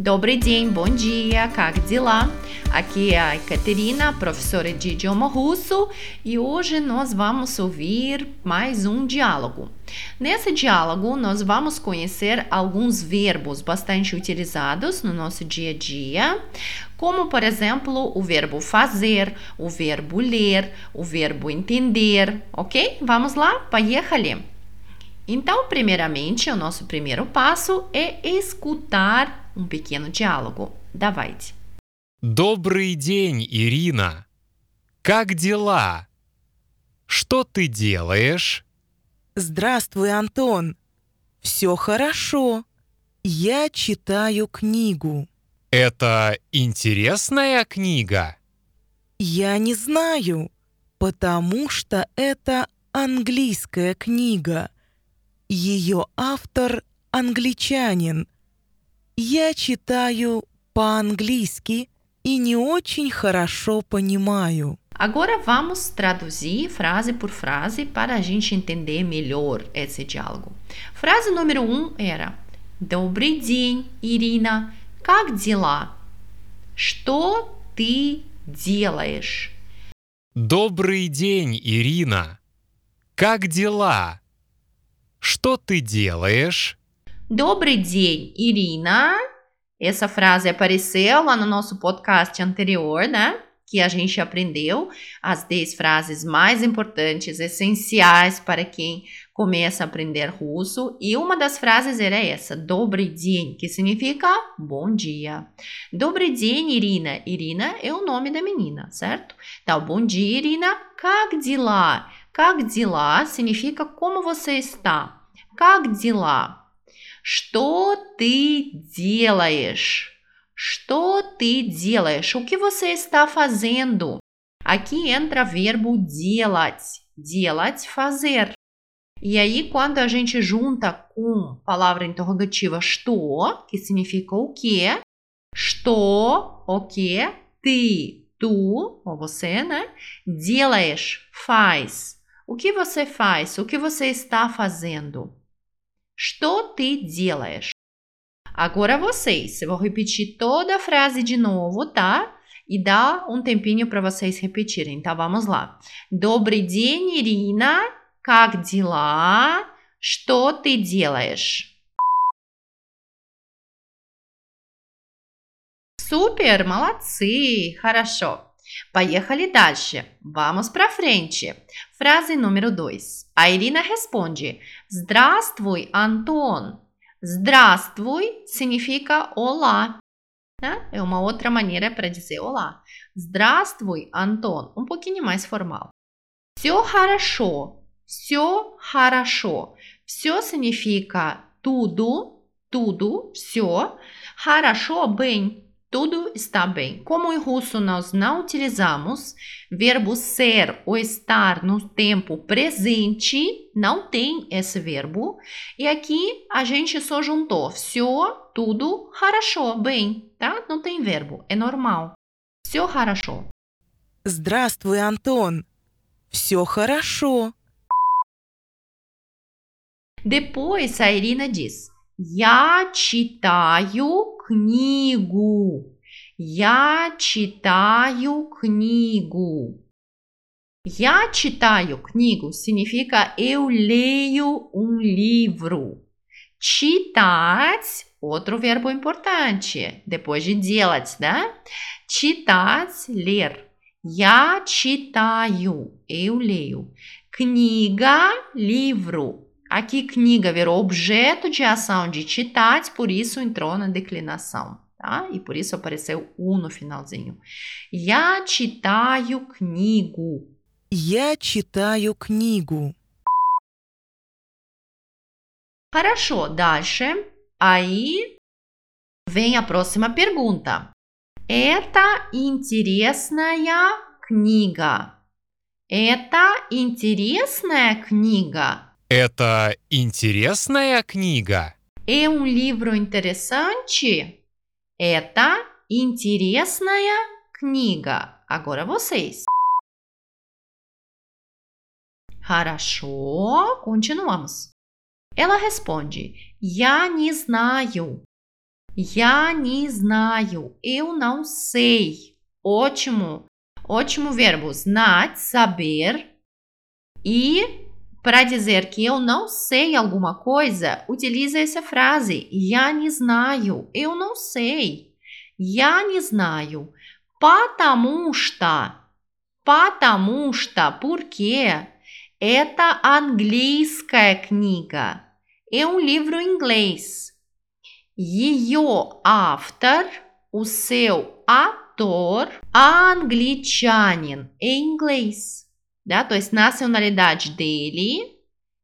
Добрый день, bom dia, как дела? Aqui é a Caterina, professora de idioma russo, e hoje nós vamos ouvir mais um diálogo. Nesse diálogo, nós vamos conhecer alguns verbos bastante utilizados no nosso dia a dia, como, por exemplo, o verbo fazer, o verbo ler, o verbo entender, ok? Vamos lá? Поехали! Então, primeiramente, o nosso primeiro passo é escutar um pequeno diálogo. Давайте. Добрый день, Ирина. Как дела? Что ты делаешь? Здравствуй, Антон. Все хорошо. Я читаю книгу. Это интересная книга? Я не знаю, потому что это английская книга. Ее автор англичанин – я читаю по-английски e не очень хорошо понимаю. Agora vamos traduzir frase por frase para a gente entender melhor esse diálogo. Frase número um era Добрый день, Ирина. Как дела? Что ты делаешь? Добрый день, Ирина. Как дела? Что ты делаешь? Добрый день, Irina. Essa frase apareceu lá no nosso podcast anterior, né? Que a gente aprendeu as 10 frases mais importantes, essenciais para quem começa a aprender russo. E uma das frases era essa, Добрый день, que significa bom dia. Добрый день, Irina. Irina é o nome da menina, certo? Então, bom dia, Irina. Как дела? Как дела significa como você está. Как дела? Что ты делаешь? Что ты делаешь? O que você está fazendo? Aqui entra verbo делать. Делать, fazer. E aí, quando a gente junta com palavra interrogativa что, que significa o que, что, o que, ты, tu, ou você, né? Делаешь, faz. O que você faz? O que você está fazendo? Что ты делаешь? Agora vocês, eu vou repetir toda a frase de novo, tá? E dá um tempinho para vocês repetirem, tá? Vamos lá. Добрый день, Ирина. Как дела? Что ты делаешь? Супер, молодцы, хорошо. Поехали дальше. Vamos para frente. Frase número 2. A Irina responde: Здравствуй, Антон. Здравствуй significa olá. Né? É uma outra maneira para dizer olá. Здравствуй, Антон. Um pouquinho mais formal. Все хорошо. Все хорошо. Все significa tudo, tudo, все. Хорошо, bem. Tudo está bem. Como em russo nós não utilizamos verbo ser ou estar no tempo presente, não tem esse verbo. E aqui a gente só juntou все, tudo, хорошо, bem, tá? Não tem verbo, é normal. Все хорошо. Здравствуй, Антон. Все хорошо. Depois a Irina diz: Я читаю книгу. Я читаю книгу. Я читаю книгу significa eu leio um livro. Читать outro verbo importante, depois de делать, да? Читать, ler. Я читаю, eu leio. Книга, livro. Aqui, kniga virou objeto de ação de читать, por isso entrou na declinação, tá? E por isso apareceu u no finalzinho. Я читаю книгу. Я читаю книгу. Хорошо, дальше. Aí vem a próxima pergunta. Это интересная книга. Это интересная книга. Это интересная книга? É um livro interessante? Это интересная книга. Agora vocês. Хорошо, continuamos. Ela responde: Я не знаю. Я не знаю. Eu não sei. Ótimo. Ótimo verbo. Знать, saber. E para dizer que eu não sei alguma coisa, utiliza essa frase. Я не знаю. Eu não sei. Я не знаю. Потому что. Потому что. Porque. Это английская книга. É um livro em inglês. Ее автор, o seu ator, anglicanин, em inglês. Да? То есть nacionalidade dele,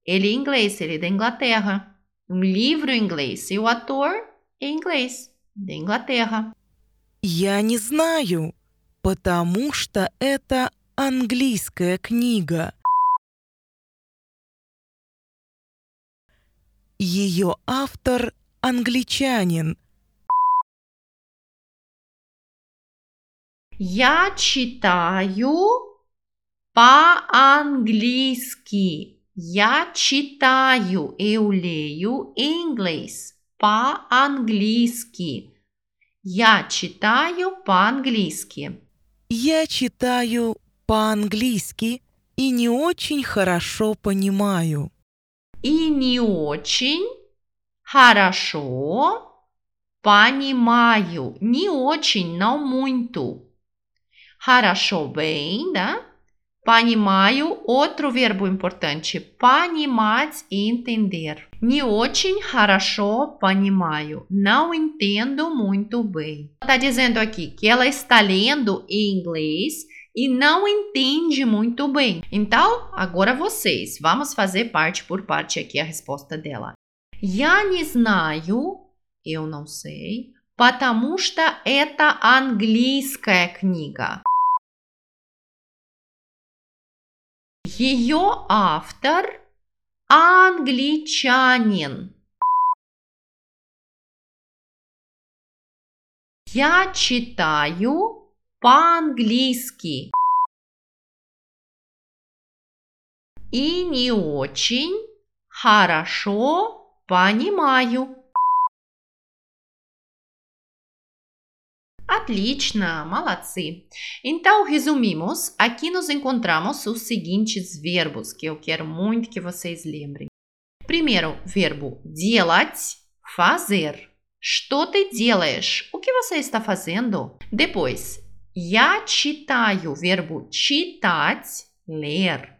ele é inglês, ele é da Inglaterra. Um livro em inglês. E o ator é inglês, da Inglaterra. Я не знаю, потому что это английская книга. Ее автор англичанин. Я читаю по-английски. Я читаю, leio em inglês. По-английски. Я читаю по-английски. Я читаю по-английски и не очень хорошо понимаю. И не очень хорошо понимаю. Не очень, não muito. Хорошо, bem, né? Понимаю, outro verbo importante. Понимать e entender. Не очень хорошо понимаю. Não entendo muito bem. Está dizendo aqui que ela está lendo em inglês e não entende muito bem. Então, agora vocês, vamos fazer parte por parte aqui a resposta dela. Я не знаю, eu não sei, потому что это английская книга. Ее автор англичанин. Я читаю по-английски. И не очень хорошо понимаю. Отлично, молодцы. Então, resumimos. Aqui nos encontramos os seguintes verbos que eu quero muito que vocês lembrem. Primeiro, verbo делать, fazer. Что ты делаешь? O que você está fazendo? Depois, я читаю, verbo читать, ler.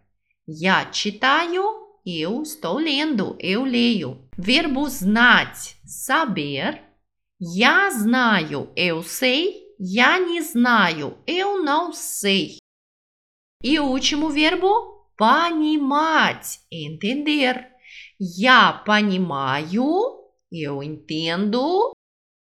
Я читаю, eu estou lendo, eu leio. Verbo знать, saber. Я знаю, eu sei. Я не знаю, eu não sei. E o último verbo, понимать, entender. Я понимаю, eu entendo.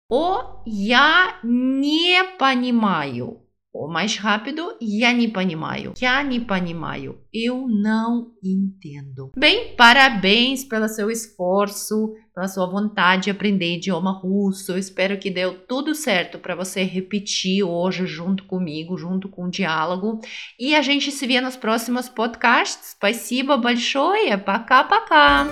O я не понимаю. O mais rápido, я не понимаю. Я не понимаю. Eu não entendo. Bem, parabéns pelo seu esforço, pela sua vontade de aprender idioma russo. Eu espero que deu tudo certo para você repetir hoje junto comigo, junto com o diálogo. E a gente se vê nos próximos podcasts. Спасибо большое. Пока-пока.